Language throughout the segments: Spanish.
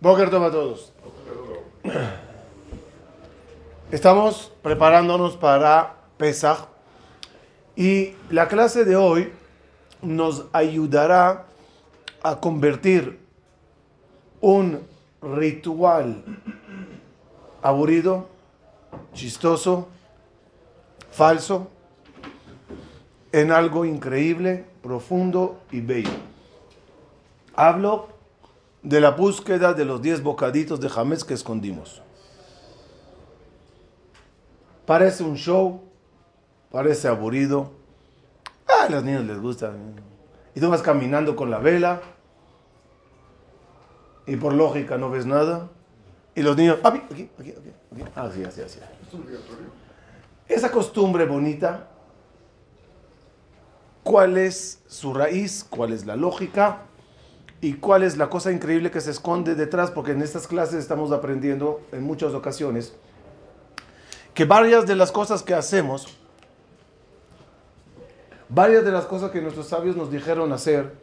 Boker a todos. Estamos preparándonos para Pesach y la clase de hoy nos ayudará a convertir un ritual aburrido, chistoso, falso, en algo increíble, profundo y bello. Hablo de la búsqueda de los 10 bocaditos de jamés que escondimos. Parece un show, parece aburrido. Ah, a los niños les gusta. Y tú vas caminando con la vela y por lógica no ves nada. Y los niños, aquí, aquí, aquí, aquí. Así, así, así. Esa costumbre bonita, ¿cuál es su raíz? ¿Cuál es la lógica? Y cuál es la cosa increíble que se esconde detrás, porque en estas clases estamos aprendiendo en muchas ocasiones que varias de las cosas que hacemos, varias de las cosas que nuestros sabios nos dijeron hacer,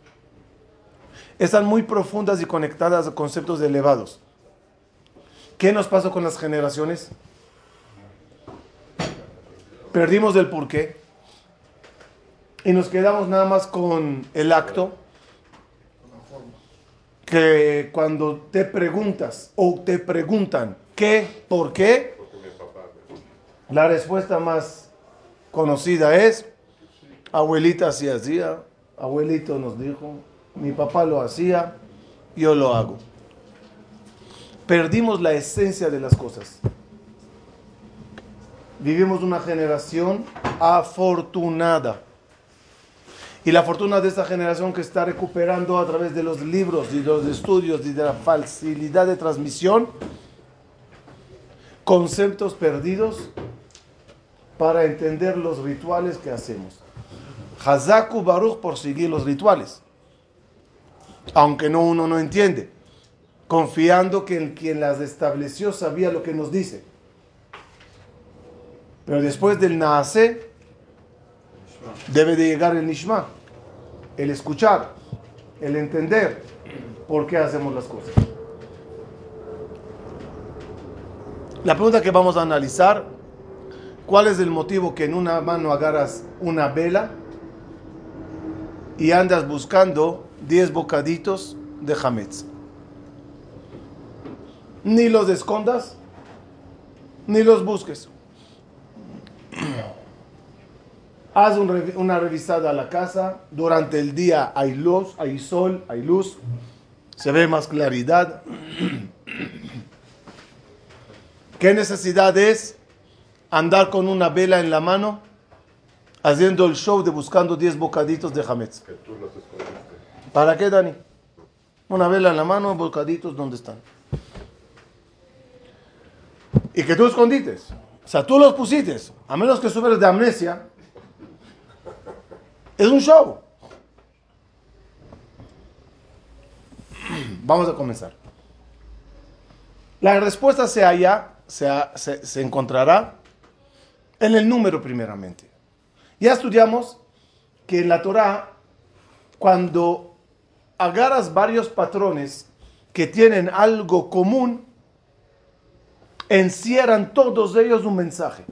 están muy profundas y conectadas a conceptos elevados. ¿Qué nos pasó con las generaciones? Perdimos el porqué y nos quedamos nada más con el acto que cuando te preguntas o te preguntan qué, por qué, la respuesta más conocida es, abuelita así hacía, abuelito nos dijo, mi papá lo hacía, yo lo hago. Perdimos la esencia de las cosas. Vivimos una generación afortunada y la fortuna de esta generación que está recuperando a través de los libros y los estudios y de la facilidad de transmisión conceptos perdidos para entender los rituales que hacemos. Hazaku Baruch por seguir los rituales, aunque no uno no entiende, confiando que el quien las estableció sabía lo que nos dice. Pero después del Naase, debe de llegar el Nishma, el escuchar, el entender por qué hacemos las cosas. La pregunta que vamos a analizar, ¿cuál es el motivo que en una mano agarras una vela y andas buscando 10 bocaditos de hametz? Ni los escondas, ni los busques. Haz una revisada a la casa. Durante el día hay luz, hay sol, hay luz. Se ve más claridad. ¿Qué necesidad es andar con una vela en la mano haciendo el show de buscando 10 bocaditos de Hametz? ¿Para qué, Dani? Una vela en la mano, bocaditos, ¿dónde están? Y que tú escondites. O sea, tú los pusiste. A menos que subes de amnesia, es un show. Vamos a comenzar. La respuesta se halla, se, se, encontrará en el número primeramente. Ya estudiamos que en la Torah, cuando agarras varios patrones que tienen algo común, encierran todos ellos un mensaje.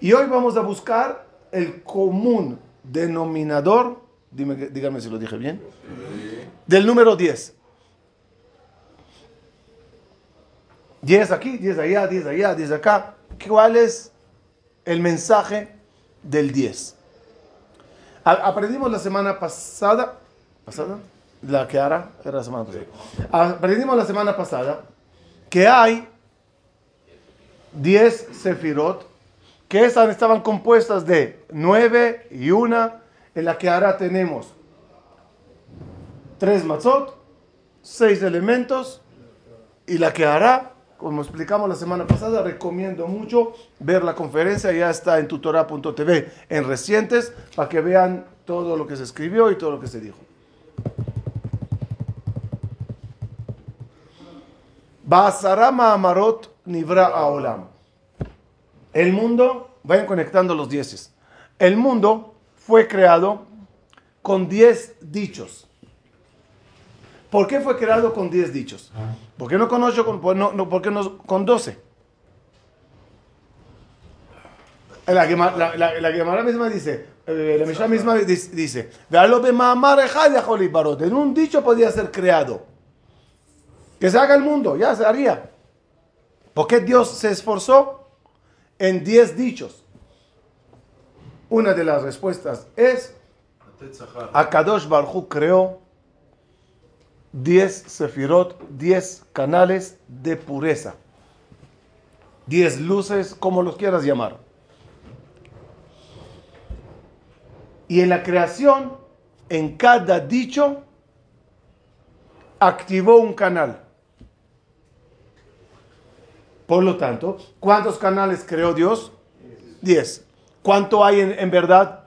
Y hoy vamos a buscar el común denominador, dime, dígame si lo dije bien, del número 10. 10 aquí, 10 allá, 10 allá, 10 acá. ¿Cuál es el mensaje del 10? Aprendimos la semana pasada, ¿pasada? La que hará, era la semana pasada. Aprendimos la semana pasada que hay 10 sefirot que esas estaban compuestas de nueve y una, en la que ahora tenemos tres matzot, seis elementos, y la que hará, como explicamos la semana pasada, recomiendo mucho ver la conferencia, ya está en tutora.tv en recientes, para que vean todo lo que se escribió y todo lo que se dijo. Basarama Amarot Nivra Aolam. El mundo, vayan conectando los dieces. El mundo fue creado con diez dichos. ¿Por qué fue creado con 10 dichos? ¿Por qué no con 8? Con, no, no, ¿Por qué no con 12? La Gemara la, la, la misma dice, eh, la Mishnah misma dice, en un dicho podía ser creado. Que se haga el mundo, ya se haría. ¿Por qué Dios se esforzó en 10 dichos? Una de las respuestas es, Akadosh Barhu creó 10 sefirot, 10 canales de pureza. 10 luces, como los quieras llamar. Y en la creación, en cada dicho, activó un canal. Por lo tanto, ¿cuántos canales creó Dios? Diez. ¿Cuánto hay en, verdad?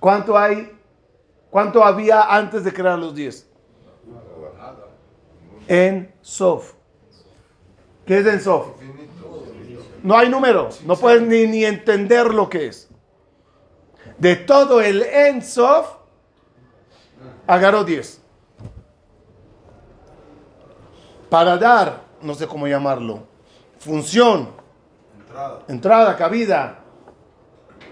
¿Cuánto hay? ¿Cuánto había antes de crear los diez? En Sof. ¿Qué es en Sof? No hay número. No puedes ni, ni entender lo que es de todo el Ensof, agarró 10. Para dar, no sé cómo llamarlo, función, entrada, cabida,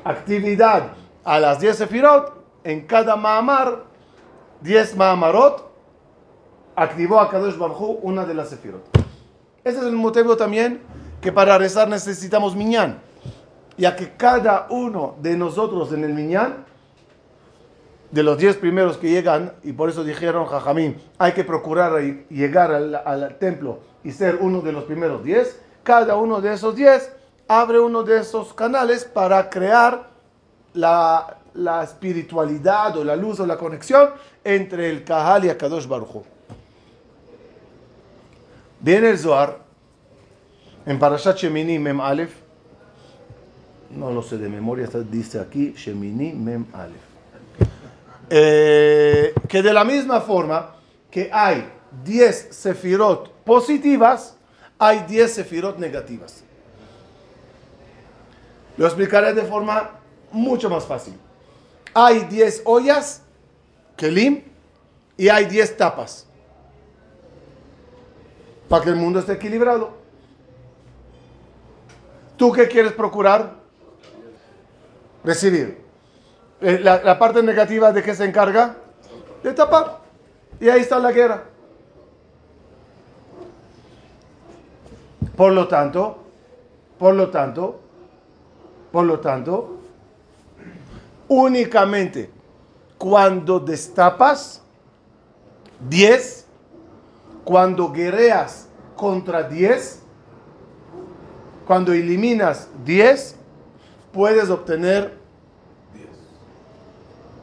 actividad a las 10 sefirot, en cada Mahamar, 10 Mahamarot, activó a Kadosh Barhu una de las sefirot. Ese es el motivo también que para rezar necesitamos miñán ya que cada uno de nosotros en el Miñán, de los diez primeros que llegan, y por eso dijeron Jajamín, hay que procurar llegar al, templo y ser uno de los primeros diez, cada uno de esos diez abre uno de esos canales para crear la, espiritualidad o la luz o la conexión entre el Kahal y Akadosh Baruj Viene el Zohar en Parashat Shemini Mem Aleph. No lo sé de memoria, dice aquí Shemini Mem Alef. Eh, que de la misma forma que hay 10 sefirot positivas, hay 10 sefirot negativas. Lo explicaré de forma mucho más fácil. Hay 10 ollas, kelim, y hay 10 tapas. Para que el mundo esté equilibrado. ¿Tú qué quieres procurar? recibir. Eh, la, parte negativa de qué se encarga? De tapar. Y ahí está la guerra. Por lo tanto, por lo tanto, por lo tanto, únicamente cuando destapas 10, cuando guerreas contra 10, cuando eliminas 10, puedes obtener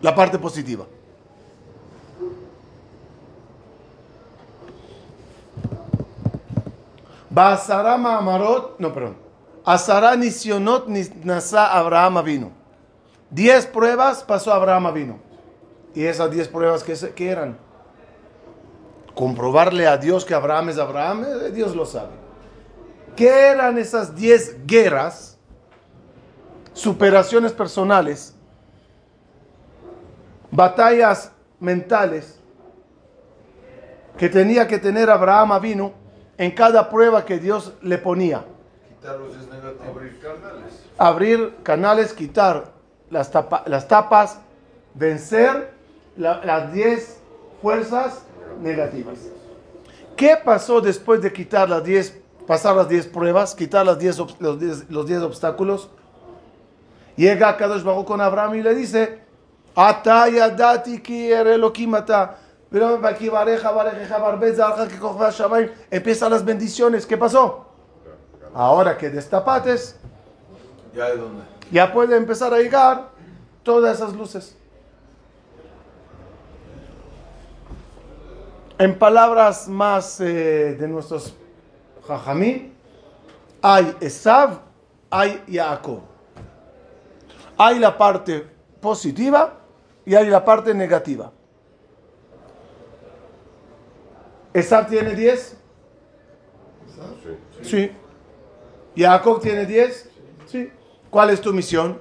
la parte positiva. Basarama Amarot, no, perdón. Asara Nisionot Nasa Abraham vino. Diez pruebas pasó Abraham vino. Y esas diez pruebas, ¿qué, eran? Comprobarle a Dios que Abraham es Abraham, eh, Dios lo sabe. ¿Qué eran esas diez guerras? superaciones personales, batallas mentales que tenía que tener Abraham vino en cada prueba que Dios le ponía. Abrir canales. Abrir canales, quitar las, las tapas, vencer las 10 fuerzas negativas. ¿Qué pasó después de quitar las 10, pasar las 10 pruebas, quitar las los 10 obstáculos? Llega Kadosh Baruch con Abraham y le dice, Atayadati ki Elohimata. Pero aquí bareja, bareja, barbeza, que Empiezan las bendiciones. ¿Qué pasó? Ahora que destapates, ya, ya puede empezar a llegar todas esas luces. En palabras más eh, de nuestros jajamí, hay Esav, hay Yaakov. Hay la parte positiva y hay la parte negativa. ¿Esab tiene 10? Sí. ¿Jacob tiene 10? Sí. ¿Cuál es tu misión?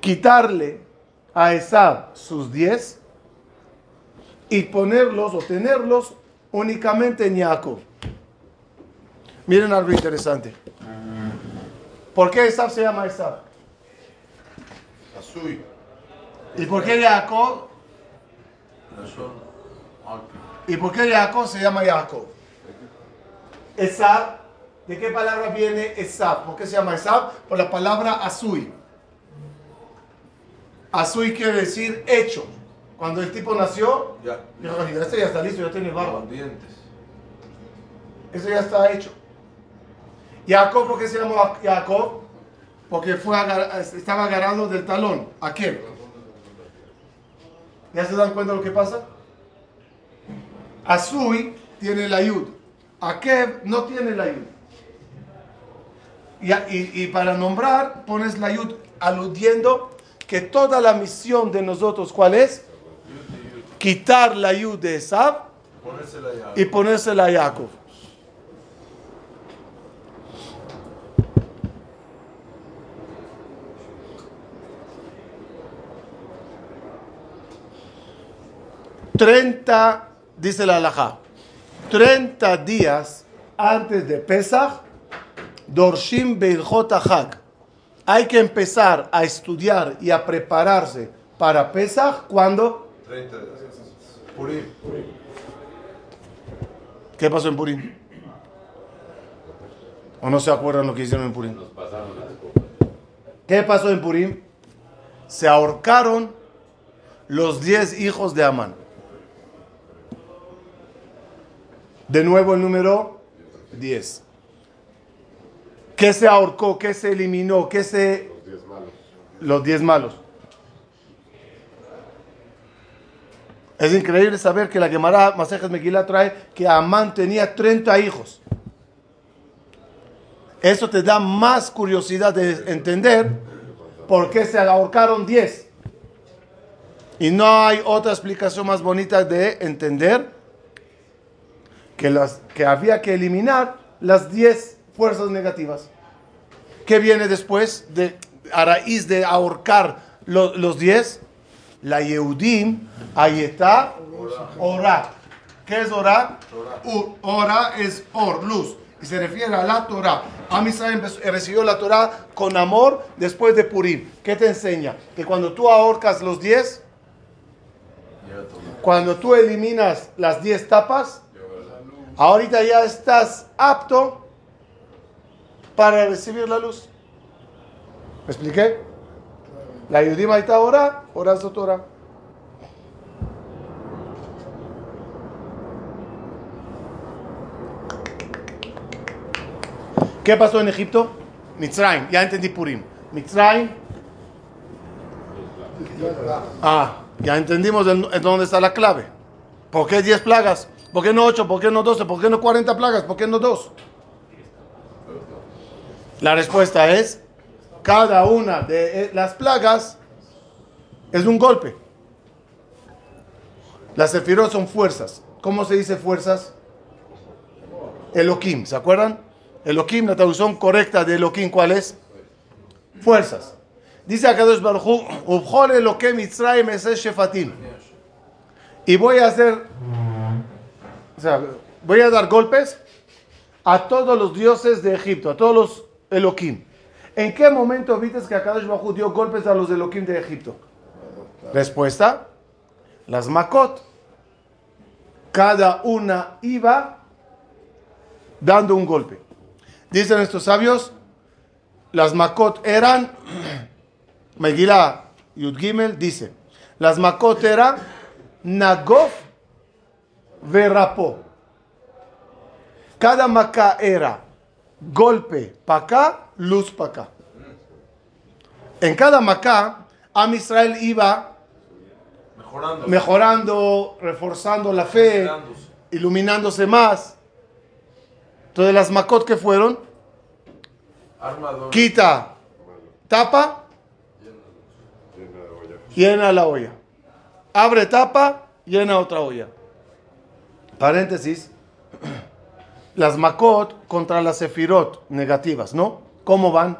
Quitarle a Esab sus diez y ponerlos o tenerlos únicamente en Jacob. Miren algo interesante. ¿Por qué Esab se llama Esab? Azul. ¿Y por qué Jacob? ¿Y por qué Jacob se llama Jacob? Esab, ¿de qué palabra viene Esab? ¿Por qué se llama Esab? Por la palabra Azui. Azui quiere decir hecho. Cuando el tipo nació, Ya. dijo, "Ay, este ya está listo, ya tiene barba. Con dientes. Eso ya está hecho. Jacob, ¿por qué se llamó Jacob? Porque fue agar- estaba agarrando del talón. ¿A qué? ¿Ya se dan cuenta de lo que pasa? Azui tiene la yud. Akev no tiene la yud. Y, a- y- y para nombrar pones la yud aludiendo que toda la misión de nosotros, ¿cuál es? Quitar la yud de Esab y ponérsela a Jacob. Treinta, dice la halajá, treinta días antes de Pesach, Dorshim Beilchot Hag. Hay que empezar a estudiar y a prepararse para Pesach cuando 30 días. Purim. ¿Qué pasó en Purim? ¿O no se acuerdan lo que hicieron en Purim? ¿Qué pasó en Purim? Se ahorcaron los diez hijos de Amán. De nuevo el número 10. ¿Qué se ahorcó? ¿Qué se eliminó? ¿Qué se... Los diez malos. Es increíble saber que la Gemara Masejes Megillah trae que Amán tenía 30 hijos. Eso te da más curiosidad de entender por qué se ahorcaron 10. Y no hay otra explicación más bonita de entender que, las, que había que eliminar las 10 fuerzas negativas. ¿Qué viene después de, a raíz de ahorcar lo- los 10? La Yehudim, ahí está, Ora. ¿Qué es Ora? U- Ora es Or, luz. Y se refiere a la Torah. Am Israel empezó- recibió la Torah con amor después de Purim. ¿Qué te enseña? Que cuando tú ahorcas los 10, Ya todo. cuando tú eliminas las 10 tapas, ahorita ya estás apto para recibir la luz. ¿Me expliqué? La Yudim ahí está ahora, ahora Torah. ¿Qué pasó en Egipto? Mitzrayim, ya entendí Purim. Mitzrayim. Ah, ya entendimos en, en dónde está la clave. ¿Por qué 10 plagas? ¿Por qué no 8? ¿Por qué no 12? ¿Por qué no 40 plagas? ¿Por qué no 2? La respuesta es, cada una de eh, las plagas es un golpe. Las sefirot son fuerzas. ¿Cómo se dice fuerzas? Elohim, ¿se acuerdan? Elohim, la traducción correcta de Elohim, ¿cuál es? Fuerzas. Dice Dios Baruj Mitzrayim Eses Shefatim. Y voy a hacer, voy a dar golpes a todos los dioses de Egipto, a todos los Elohim. ¿En qué momento viste que Akadosh Baruj dio golpes a los Elohim de Egipto? Respuesta, las Makot. Cada una iba dando un golpe. Dicen estos sabios, las Makot eran, Megillah Yud Gimel dice, las Makot eran Nagof Verapó. Cada Maká era golpe para acá, luz para acá. En cada Maká, Am Israel iba Mejorando. mejorando, reforzando la fe, Iluminándose. iluminándose más. Entonces las Makot que fueron, Armador. quita, tapa, llena la olla. Abre tapa, llena otra olla. Paréntesis. Las Makot contra las Sefirot negativas, ¿no? ¿Cómo van?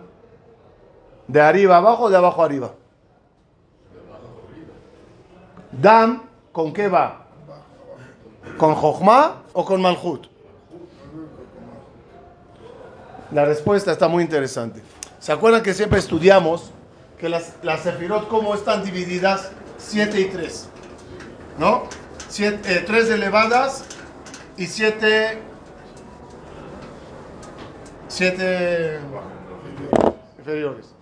¿De arriba abajo o de abajo arriba? Dam, ¿con qué va? ¿Con Jochma o con Malhut? La respuesta está muy interesante. ¿Se acuerdan que siempre estudiamos que las, las sefirot, cómo están divididas? 7 y 3. ¿No? 3 elevadas y 7 7 inferiores.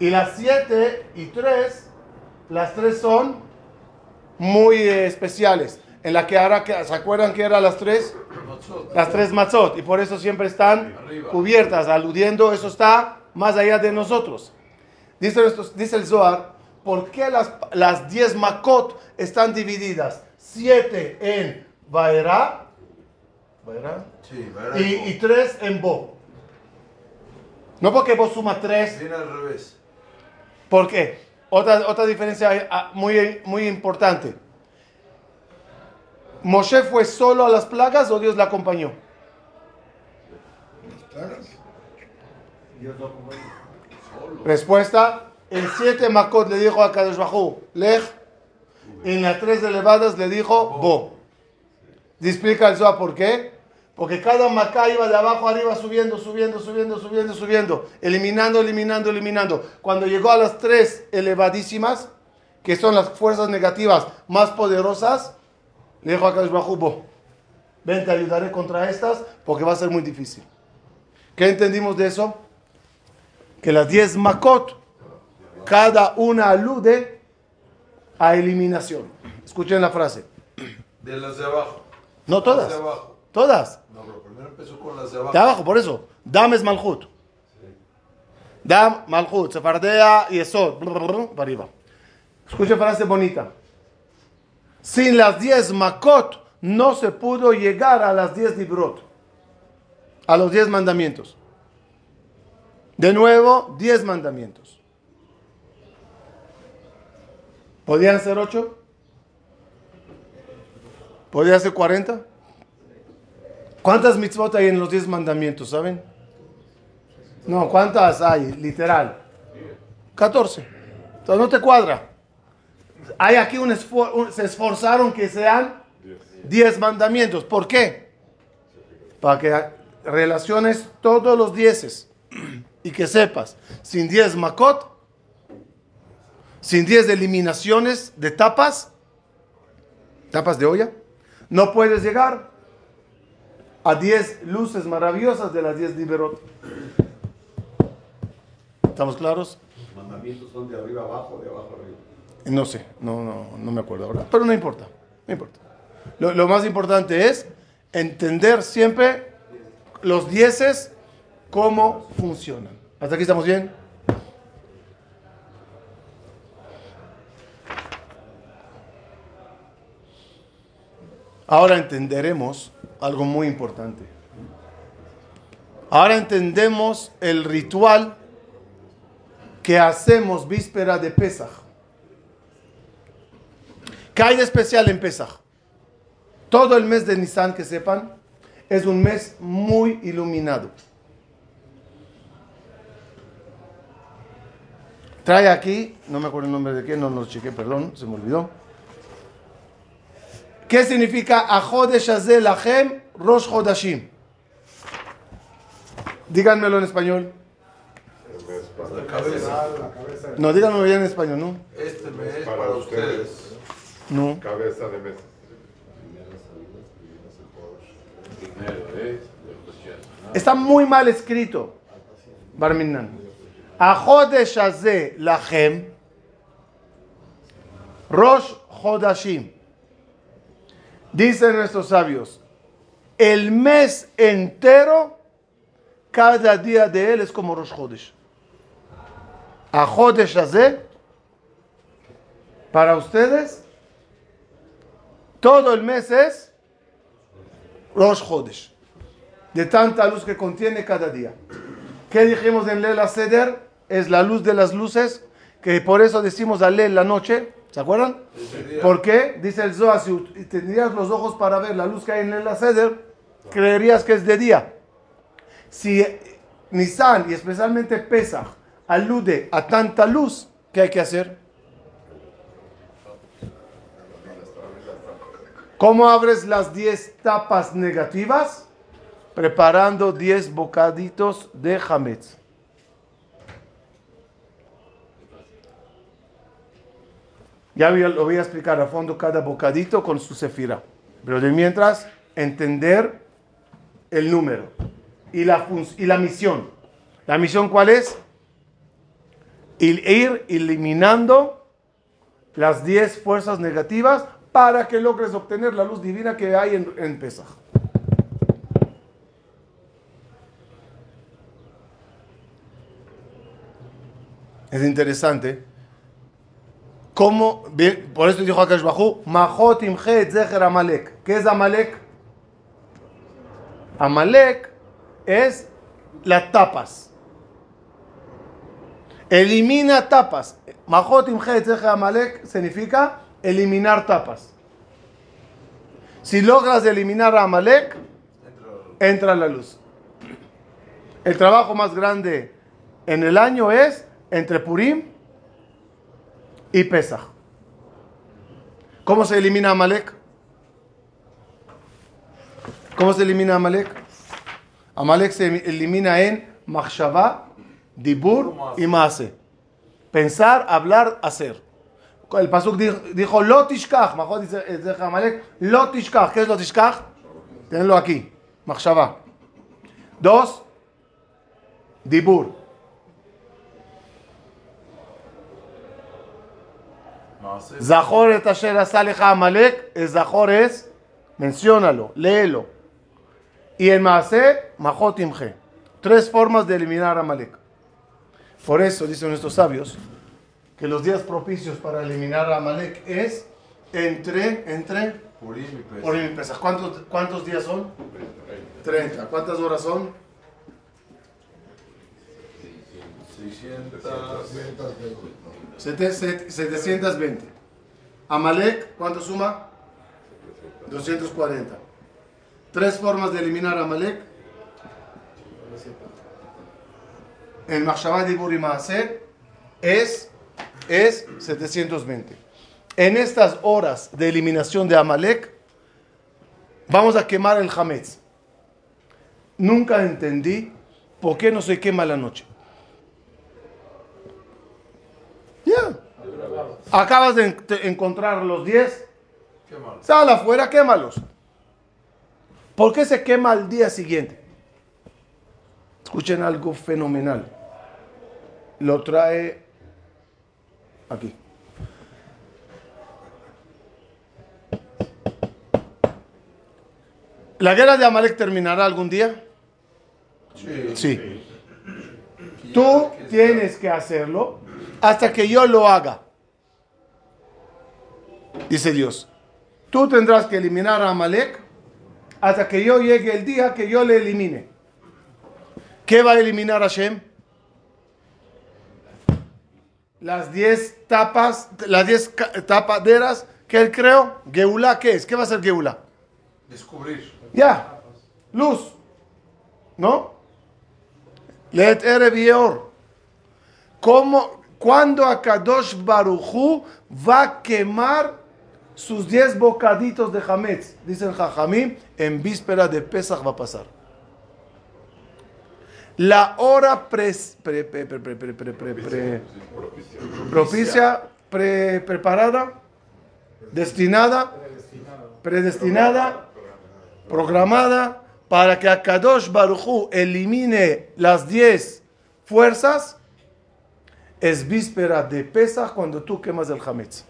Y las 7 y 3, las 3 son muy eh, especiales. En la que ahora, ¿se acuerdan que eran las 3? Las 3 matzot. Y por eso siempre están cubiertas, aludiendo, eso está más allá de nosotros. Dice, dice el Zohar, ¿por qué las, las 10 makot están divididas? 7 en Baera, Sí, y, y 3 en Bo. No porque vos suma 3. Viene al revés. ¿Por qué? Otra, otra diferencia ah, muy, muy importante. ¿Moshe fue solo a las plagas o Dios le acompañó? Las plagas. Respuesta, el 7 Makot le dijo a Kadosh Bajú, Lej, en las 3 elevadas le dijo, Bo. Explica el por qué. Porque cada Macá iba de abajo arriba subiendo, subiendo, subiendo, subiendo, subiendo, eliminando, eliminando, eliminando. Cuando llegó a las 3 elevadísimas, que son las fuerzas negativas más poderosas, le dijo a Kadosh ven, te ayudaré contra estas porque va a ser muy difícil. ¿Qué entendimos de eso? que las 10 makot, cada una alude a eliminación. Escuchen la frase. De las de abajo. No todas. Las de abajo. Todas. No, pero primero empezó con las de abajo. De abajo, por eso. Dam es malhut. Dam, malhut, sefardea y eso. Para arriba. Escuchen frase bonita. Sin las 10 makot no se pudo llegar a las 10 librot. A los 10 mandamientos. De nuevo, 10 mandamientos. ¿Podían ser 8? ¿Podían ser 40? ¿Cuántas mitzvot hay en los 10 mandamientos, saben? No, ¿cuántas hay? Literal. 14. Entonces no te cuadra. Hay aquí un esfuerzo, se esforzaron que sean 10 mandamientos. ¿Por qué? Para que relaciones todos los dieces y que sepas, sin 10 makot, sin 10 eliminaciones de tapas, tapas de olla, no puedes llegar a 10 luces maravillosas de las 10 liberot. ¿Estamos claros? Los mandamientos son de arriba abajo, de abajo arriba. No sé, no, no, no me acuerdo ahora, pero no importa, no importa. Lo, lo más importante es entender siempre los dieces cómo funcionan. ¿Hasta aquí estamos bien? Ahora entenderemos algo muy importante. Ahora entendemos el ritual que hacemos víspera de Pesaj. ¿Qué hay de especial en Pesaj? Todo el mes de Nisan, que sepan, es un mes muy iluminado. Trae aquí, no me acuerdo el nombre de qué, no lo chequé, perdón, se me olvidó. ¿Qué significa Ajodesh Azel Lachem Rosh Hodashim? Díganmelo en español. La cabeza. No, díganmelo bien en español, ¿no? Este mes Para para, ustedes. ustedes. No. Cabeza de mesa. Está muy mal escrito. Barminan. Ajodesh Azel Lachem Rosh Hodashim. Dicen nuestros sabios, el mes entero, cada día de él es como Rosh Chodesh. A Chodesh Hazé, para ustedes, todo el mes es Rosh Chodesh. De tanta luz que contiene cada día. ¿Qué dijimos en Lela Seder? Es la luz de las luces, que por eso decimos a la noche. ¿Se acuerdan? Ese día. ¿Por qué? Dice el Zohar, si tendrías los ojos para ver la luz que hay en el Seder, creerías que es de día. Si Nisan y especialmente Pesach alude a tanta luz, ¿qué hay que hacer? ¿Cómo abres las 10 tapas negativas? Preparando 10 bocaditos de hametz. Ya lo voy a explicar a fondo cada bocadito con su sefira. Pero de mientras, entender el número y la, la misión. ¿La misión cuál es? Ir eliminando las 10 fuerzas negativas para que logres obtener la luz divina que hay en, en Pesaj. Es interesante cómo, por eso dijo Akash Bajú, Mahot imche et zecher Amalek. ¿Qué es Amalek? Amalek es las tapas. Elimina tapas. Mahot imche et zecher Amalek significa eliminar tapas. Si logras eliminar a Amalek, entra la luz. El trabajo más grande en el año es entre Purim y Pesach. ¿Cómo se elimina Amalek? ¿Cómo se elimina Amalek? Amalek se elimina en Machshava, Dibur y Maase. Pensar, hablar, hacer. El Pasuk dijo, dijo Lotishkach. Mejor dice, dice Amalek, Lotishkach. ¿Qué es Lotishkach? Tenlo aquí. Machshava. Dos, Dibur. Zahor et asher asa lecha Amalek, el Zahor es, menciónalo, léelo. Y en Maase, Mahot imche. Tres formas de eliminar a Amalek. Por eso dicen nuestros sabios que los días propicios para eliminar a Amalek es entre, entre, Purim y Pesach. Purim y Pesach. ¿Cuántos, ¿Cuántos días son? 30. ¿Cuántas horas son? 600. Sete- set- 720. Amalek, ¿cuánto suma? 240. Tres formas de eliminar Amalek. El Machshavah Dibur y Maaser es, es 720. En estas horas de eliminación de Amalek, vamos a quemar el Hametz. Nunca entendí por qué no se quema la noche. Ya. Acabas de en- de encontrar los 10. Qué mal. Sal afuera, quémalos. ¿Por qué se quema al día siguiente? Escuchen algo fenomenal. Lo trae aquí. ¿La guerra de Amalek terminará algún día? Sí. Sí. Tú tienes que hacerlo hasta que yo lo haga. Dice Dios. Tú tendrás que eliminar a Amalek hasta que yo llegue el día que yo le elimine. ¿Qué va a eliminar Hashem? Las 10 tapas, las 10 ca- tapaderas que él creó. Geulá, ¿qué es? ¿Qué va a ser Geulá? Descubrir. Ya, luz, ¿no? Let Erev Yeor. ¿Cómo, cuando Akadosh Baruchu va a quemar sus diez bocaditos de Hametz, dice el Jajamí, en víspera de Pesach va a pasar. La hora pre, pre, pre, propicia, preparada, destinada, predestinada, programada, para que Akadosh Baruchu elimine las diez fuerzas, es víspera de Pesach cuando tú quemas el Hametz.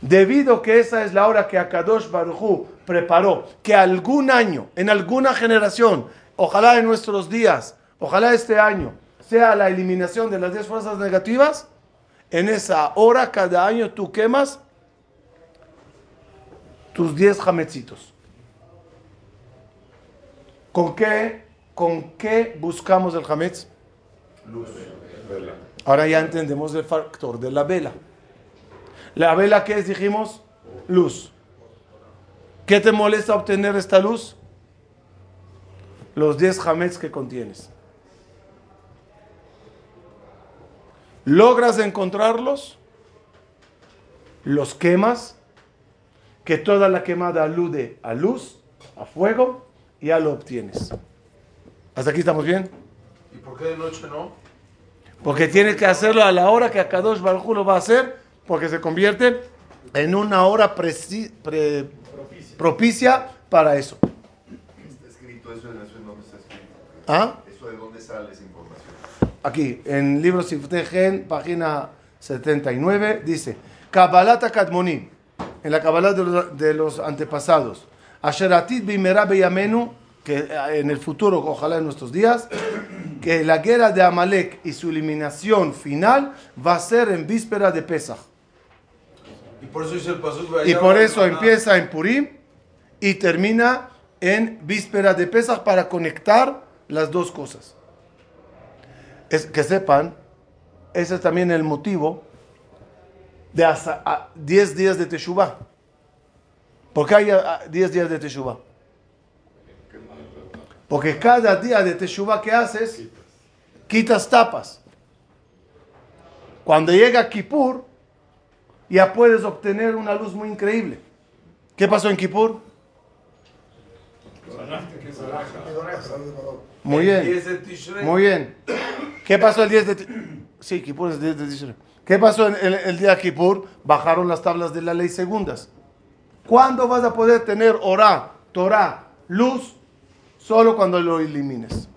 Debido que esa es la hora que Akadosh Baruchu preparó, que algún año, en alguna generación, ojalá en nuestros días, ojalá este año, sea la eliminación de las 10 fuerzas negativas, en esa hora cada año tú quemas tus 10 jametzitos. ¿Con qué, ¿Con qué buscamos el jametz? Luz. Vela. Ahora ya entendemos el factor de la vela. La vela, ¿qué es? Dijimos, luz. ¿Qué te molesta obtener esta luz? Los 10 jametz que contienes. ¿Logras encontrarlos? ¿Los quemas? que toda la quemada alude a luz, a fuego, y ya lo obtienes. ¿Hasta aquí estamos bien? ¿Y por qué de noche no? Porque tienes que hacerlo a la hora que Akadosh Baruj Hu lo va a hacer, porque se convierte en una hora preci- pre- propicia para eso. Está escrito eso, en eso en dónde está escrito. ¿Ah? Eso de dónde sale esa información. Aquí, en libro Siftei Gen, página 79, dice, Kabbalat Kadmonim, en la Kabbalah de los, de los antepasados, Asheratit Bimera Beyamenu, que eh, en el futuro, ojalá en nuestros días, que la guerra de Amalek y su eliminación final va a ser en víspera de Pesach. Y por eso dice el pasuk Y por eso empieza en Purim y termina en víspera de Pesach para conectar las dos cosas. Es, que sepan, ese es también el motivo de hasta a- 10 días de Teshuvah. ¿Por qué hay a- a 10 días de Teshuvah? Porque cada día de Teshuvah que haces, quitas tapas. Cuando llega Kippur, ya puedes obtener una luz muy increíble. ¿Qué pasó en Kippur? Muy bien. 10 de Tishrei. Muy bien. ¿Qué pasó el 10 de Ti- Sí, Kippur es el 10 de Tishrei. ¿Qué pasó el, día de Kippur? Bajaron las tablas de la ley segundas. ¿Cuándo vas a poder tener Orá, Torah, luz? Solo cuando lo elimines.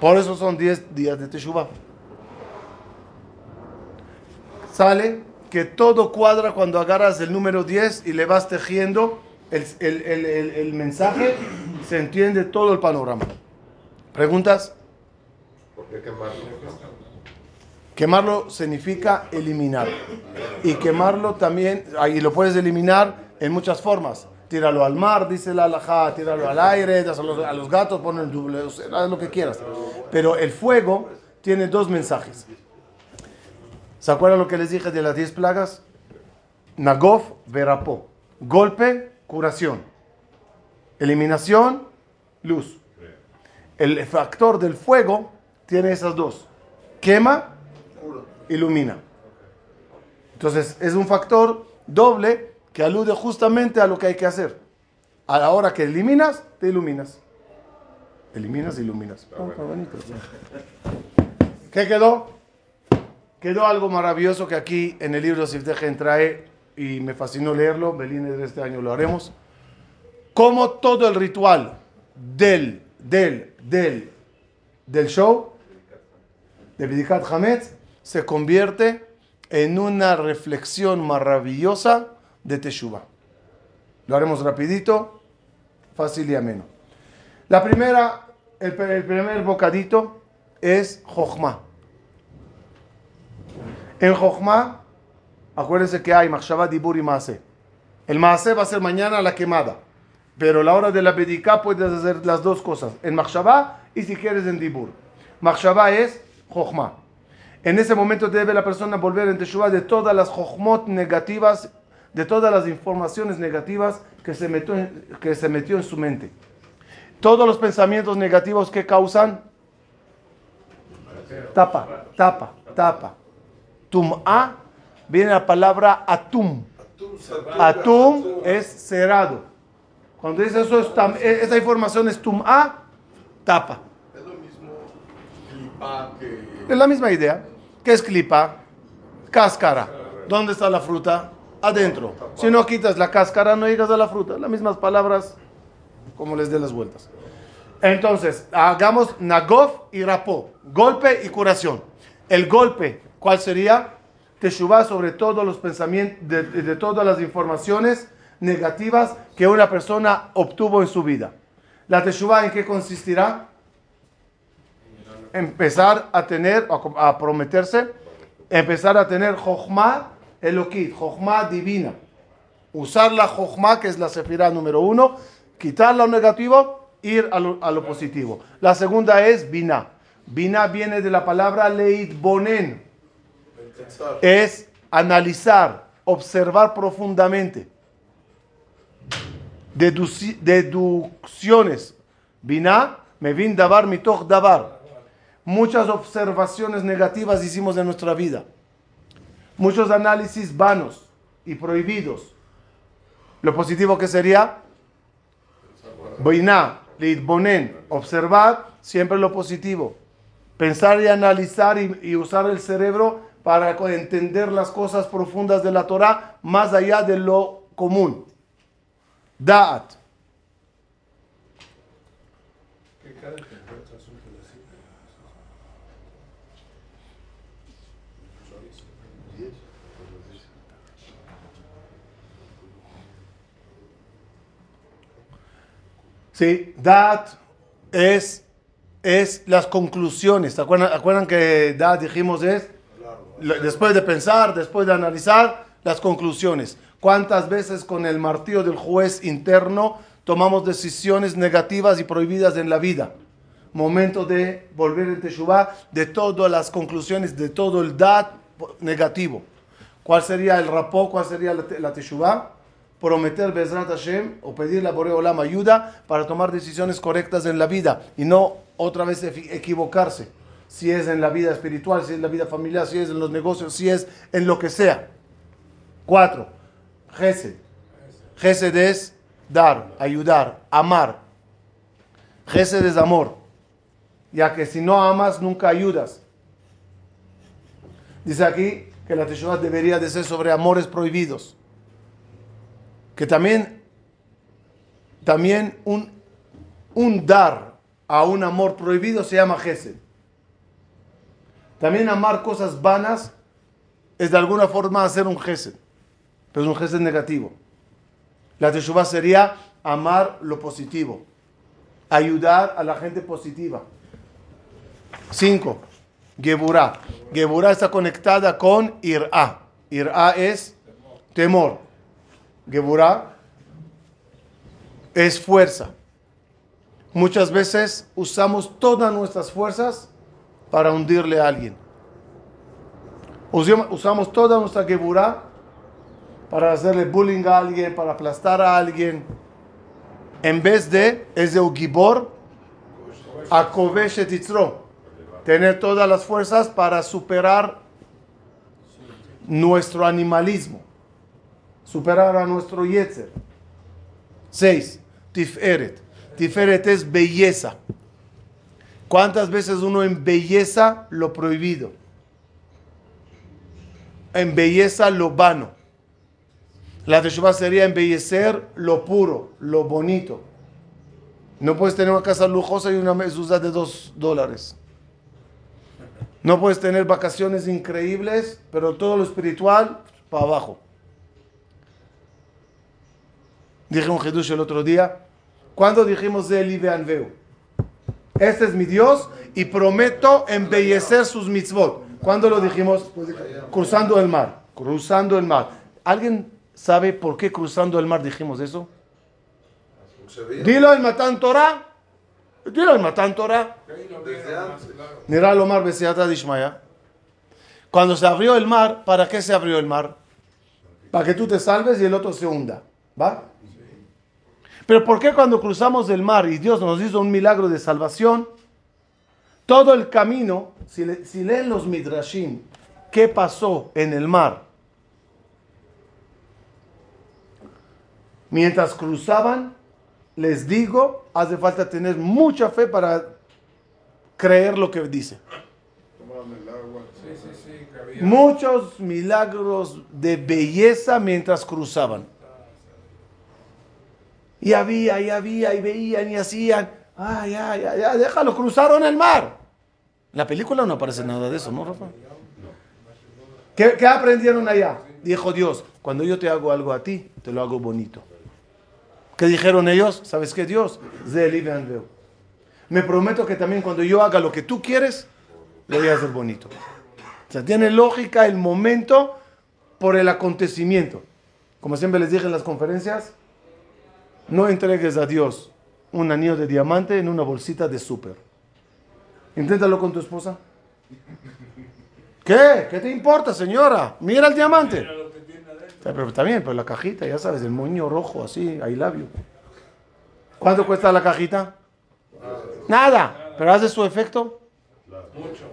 Por eso son 10 días de Teshuvah. Sale que todo cuadra cuando agarras el número 10 y le vas tejiendo el, el- el- el- mensaje, se entiende todo el panorama. ¿Preguntas? ¿Por qué quemarlo? Quemarlo significa eliminar. Y quemarlo también, ahí lo puedes eliminar en muchas formas. Tíralo al mar, dice la alajá, tíralo al aire, dáselo a los gatos, ponen doble, haz lo que quieras. Pero el fuego tiene dos mensajes. ¿Se acuerdan lo que les dije de las 10 plagas? Nagof, verapó. Golpe, curación. Eliminación, luz. El factor del fuego tiene esas dos. Quema, ilumina. Entonces es un factor doble que alude justamente a lo que hay que hacer. A la hora que eliminas, te iluminas. Eliminas, iluminas. ¿Qué quedó? Quedó algo maravilloso que aquí en el libro Siftejen trae y me fascinó leerlo. Belines de este año lo haremos. Como todo el ritual del, del, del, del show de Bidikat Hametz se convierte en una reflexión maravillosa de Teshuvah. Lo haremos rapidito, fácil y ameno. La primera, el, primer bocadito es Jochma. En Jochma, acuérdense que hay Machshavah, Dibur y Maase. El Maase va a ser mañana la quemada, pero la hora de la Bediká puedes hacer las dos cosas, en Machshavah y si quieres en Dibur. Machshavah es Jochma. En ese momento debe la persona volver en Teshuvah de todas las Jochmot negativas, de todas las informaciones negativas que se metió que se metió en su mente. Todos los pensamientos negativos que causan tapa, tapa, tapa. Tum'a viene la palabra atum. Atum es cerrado. Cuando dice eso, e- esa información es tum'a, tapa. Es lo mismo clipa que... Es la misma idea. ¿Qué es clipa? Cáscara. ¿Dónde está la fruta? Adentro. Si no quitas la cáscara, no llegas a la fruta. Las mismas palabras, como les dé las vueltas. Entonces, hagamos nagof y rapó. Golpe y curación. El golpe, ¿cuál sería? Teshuvah sobre todos los pensamientos, de, todas las informaciones negativas que una persona obtuvo en su vida. ¿La Teshuvah en qué consistirá? empezar a tener, a prometerse, empezar a tener Jochma Elokit, Jochma divina. Usar la Jochma, que es la sefirá número uno, quitar lo negativo, ir a lo, a lo positivo. La segunda es Bina. Bina viene de la palabra Leit Bonen. Es analizar, observar profundamente. Deducciones. Bina, me vin davar mitoch davar. Muchas observaciones negativas hicimos en nuestra vida. Muchos análisis vanos y prohibidos. Lo positivo que sería Bonen, observar siempre lo positivo. Pensar y analizar y usar el cerebro para entender las cosas profundas de la Torah más allá de lo común. Da'at. Sí, Da'at es, es las conclusiones. ¿Se acuerdan, acuerdan que Da'at dijimos es después de pensar, después de analizar, las conclusiones. ¿Cuántas veces con el martillo del juez interno tomamos decisiones negativas y prohibidas en la vida? Momento de volver en Teshuvah, de todas las conclusiones, de todo el dat negativo. ¿Cuál sería el rapó? ¿Cuál sería la, te- la Teshuvah? Prometer Bezrat Hashem o pedirle a Boreolam ayuda para tomar decisiones correctas en la vida y no otra vez equivocarse. Si es en la vida espiritual, si es en la vida familiar, si es en los negocios, si es en lo que sea. Cuatro, Gesed. Gesed es dar, ayudar, amar. Gesed es amor. Ya que si no amas, nunca ayudas. Dice aquí que la Teshuvah debería de ser sobre amores prohibidos. Que también, también un, un dar a un amor prohibido se llama Gesed. También amar cosas vanas es de alguna forma hacer un gesed, pero es un gesed negativo. La Teshuvah sería amar lo positivo, ayudar a la gente positiva. Cinco, Geburah. Geburah está conectada con Ir'a. Ir'a es temor. Geburah es fuerza. Muchas veces usamos todas nuestras fuerzas para hundirle a alguien. Usamos- toda nuestra geburá para hacerle bullying a alguien, para aplastar a alguien. En vez de, es Ugibor, a. Tener todas las fuerzas para superar nuestro animalismo. Superar a nuestro Yetzer. 6. Tiferet. Tiferet es belleza. ¿Cuántas veces uno embelleza lo prohibido? Embelleza lo vano. La Teshuvah sería embellecer lo puro, lo bonito. No puedes tener una casa lujosa y una mezuzá de dos dólares. No puedes tener vacaciones increíbles, pero todo lo espiritual para abajo. Dije un Hidush el otro día. ¿Cuándo dijimos de Eli Veanveu? Este es mi Dios y prometo embellecer sus mitzvot. ¿Cuándo lo dijimos? Cruzando el mar. Cruzando el mar. ¿Alguien sabe por qué cruzando el mar dijimos eso? Dilo en Matan Torah. Dilo en Matan Torah. Cuando se abrió el mar, ¿para qué se abrió el mar? Para que tú te salves y el otro se hunda. ¿Va? Pero ¿por qué cuando cruzamos el mar y Dios nos hizo un milagro de salvación, todo el camino, si, le- si leen los midrashim, ¿qué pasó en el mar? Mientras cruzaban, les digo, hace falta tener mucha fe para creer lo que dice. Sí, sí, sí, que había. Muchos milagros de belleza mientras cruzaban. Y había, y había, y veían, y hacían. Ay, ay, ay, ay, déjalo, cruzaron el mar. En la película no aparece nada de eso, ¿no, Rafa? ¿Qué, qué aprendieron allá? Dijo Dios, cuando yo te hago algo a ti, te lo hago bonito. ¿Qué dijeron ellos? ¿Sabes qué, Dios? Me prometo que también cuando yo haga lo que tú quieres, lo voy a hacer bonito. O sea, tiene lógica el momento por el acontecimiento. Como siempre les dije en las conferencias, no entregues a Dios un anillo de diamante en una bolsita de súper. Inténtalo con tu esposa. ¿Qué? ¿Qué te importa, señora? Mira el diamante. Eh, Pero también, pero la cajita, ya sabes, el moño rojo así, love you. ¿Cuánto cuesta la cajita? Nada, pero hace su efecto.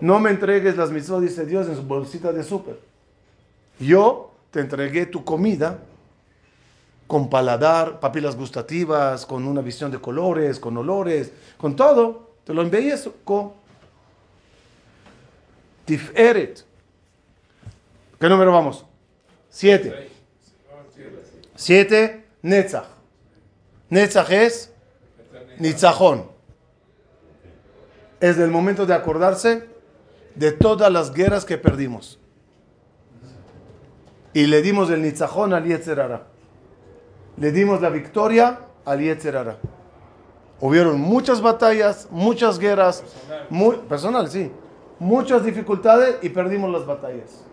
No me entregues las mitzvot, dice Dios, en su bolsita de súper. Yo te entregué tu comida con paladar, papilas gustativas, con una visión de colores, con olores, con todo. Te lo embellezco. Tiferet. ¿Qué número vamos? Siete. Siete, Netzach. Netzach es Nitzajón. Es el momento de acordarse de todas las guerras que perdimos. Y le dimos el Nitzajón al Yetzerara. Le dimos la victoria al Yetzerara. Hubieron muchas batallas, muchas guerras, muy, personal, sí, muchas dificultades y perdimos las batallas.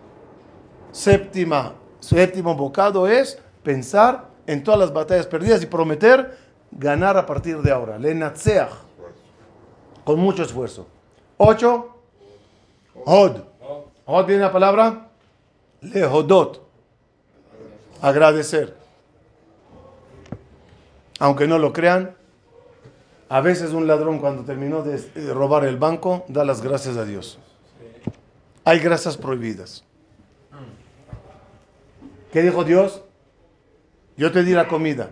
Séptima, séptimo bocado es pensar en todas las batallas perdidas y prometer ganar a partir de ahora. Lenatseach, con mucho esfuerzo. Ocho, Hod. Hod viene la palabra lehodot, agradecer. Aunque no lo crean, a veces un ladrón cuando terminó de robar el banco da las gracias a Dios. Hay grasas prohibidas. ¿Qué dijo Dios? Yo te di la comida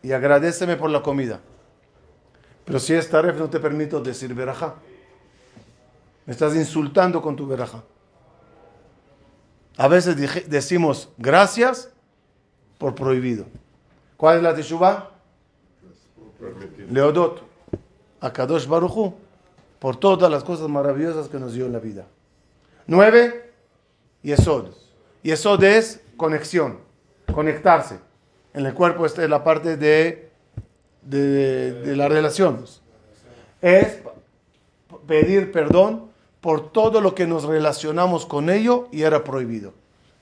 y agradeceme por la comida. Pero si es taref no te permito decir verajá. Me estás insultando con tu verajá. A veces decimos gracias por prohibido. ¿Cuál es la teshuva? Leodot. A Kadosh Baruchu. Por todas las cosas maravillosas que nos dio en la vida. Nueve. Yesod. Yesod es conexión. Conectarse. En el cuerpo esta es la parte de, de, de las relaciones. Es pedir perdón por todo lo que nos relacionamos con ello y era prohibido.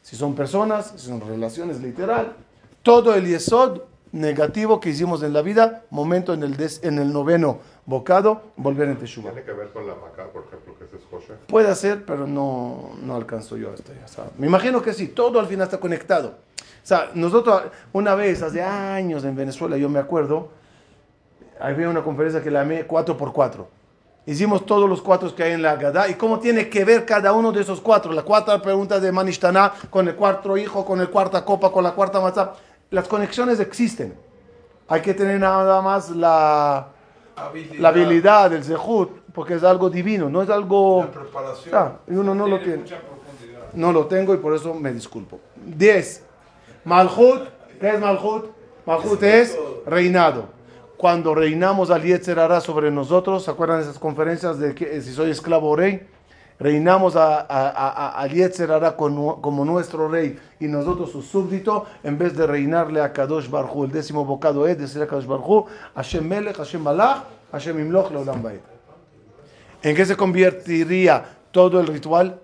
Si son personas, si son relaciones literal, todo el yesod negativo que hicimos en la vida, momento en el, en el noveno bocado, volver en Teshuvah. ¿Tiene que ver con la maca, por ejemplo, que es José? Puede ser, pero no, no alcanzo yo hasta allá. Me imagino que sí, todo al final está conectado. O sea, nosotros una vez, hace años en Venezuela, yo me acuerdo, había una conferencia que la llamé 4x4. Hicimos todos los cuatro que hay en la Gadá. ¿Y cómo tiene que ver cada uno de esos cuatro? La cuarta pregunta de Manishtaná, con el cuarto hijo, con el cuarta copa, con la cuarta matzah. Las conexiones existen. Hay que tener nada más la habilidad, la habilidad el zehut, porque es algo divino, no es algo... La preparación. y uno no lo tiene. No lo tengo y por eso me disculpo. 10. Malhut. ¿Qué es Malhut? Malhut es reinado cuando reinamos al Yetzer sobre nosotros, ¿se acuerdan de esas conferencias de que si soy esclavo o rey? Reinamos a, a, a, Yetzer como, como, nuestro rey y nosotros su súbdito, en vez de reinarle a Kadosh Barhu, el décimo bocado es decir a Kadosh Barhu, Hashem Melech, Hashem Malach, Hashem Imloch, Leolam Baed. ¿En qué se convertiría todo el ritual?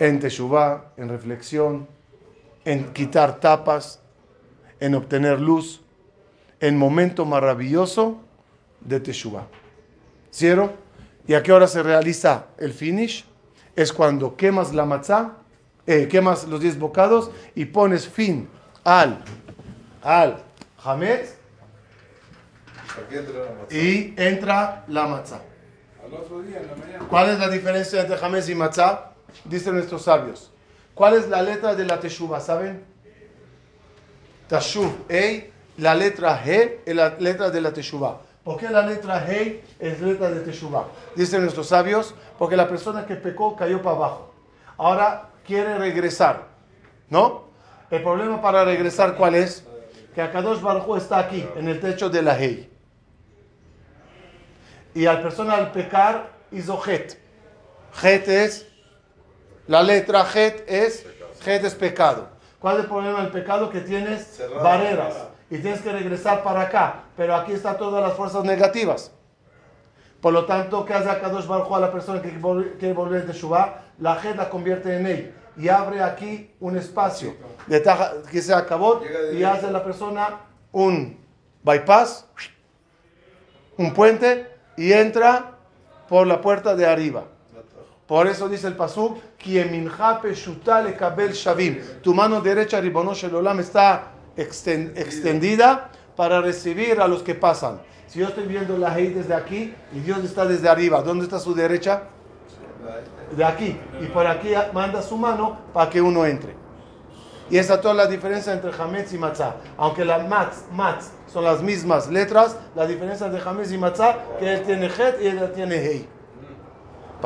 En Teshuvah, en reflexión, en quitar tapas, en obtener luz, en momento maravilloso de Teshuvah. ¿Cierto? ¿Y a qué hora se realiza el finish? Es cuando quemas la matzá, eh, quemas los 10 bocados y pones fin al, al hametz y entra la matzá. ¿Cuál es la diferencia entre hametz y matzá? Dicen nuestros sabios. ¿Cuál es la letra de la teshuva? ¿Saben? Tashuv, Ei, la letra G es la letra de la Teshuvah. ¿Por qué la letra G es letra de Teshuvah? Dicen nuestros sabios, porque la persona que pecó cayó para abajo. Ahora quiere regresar, ¿no? El problema para regresar, ¿cuál es? Que Akadosh Baruj está aquí, en el techo de la G. Y la persona al pecar hizo Het. Het es, la letra Het es, Het es pecado. ¿Cuál es el problema del pecado? Que tienes barreras y tienes que regresar para acá. Pero aquí están todas las fuerzas negativas. Por lo tanto, ¿qué hace Kadosh Baruj a la persona que quiere volver de Shubá? La gente la convierte en él y abre aquí un espacio de que se acabó y hace a la persona un bypass, un puente y entra por la puerta de arriba. Por eso dice el Pasuk, tu mano derecha, Ribonosh Olam, está extendida para recibir a los que pasan. Si yo estoy viendo la ley desde aquí y Dios está desde arriba, ¿dónde está su derecha? De aquí. Y por aquí manda su mano para que uno entre. Y esa es toda la diferencia entre Hametz y Matzah. Aunque las Matz, Matz son las mismas letras, la diferencia entre Hametz y Matzah, que él tiene Het y ella tiene Hei.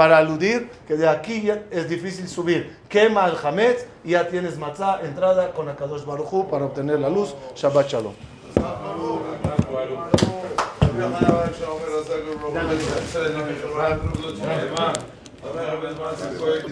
Para aludir que de aquí ya es difícil subir. Quema el Hametz y ya tienes Matzah, entrada con Akadosh Baruj Hu para obtener la luz. Shabbat Shalom.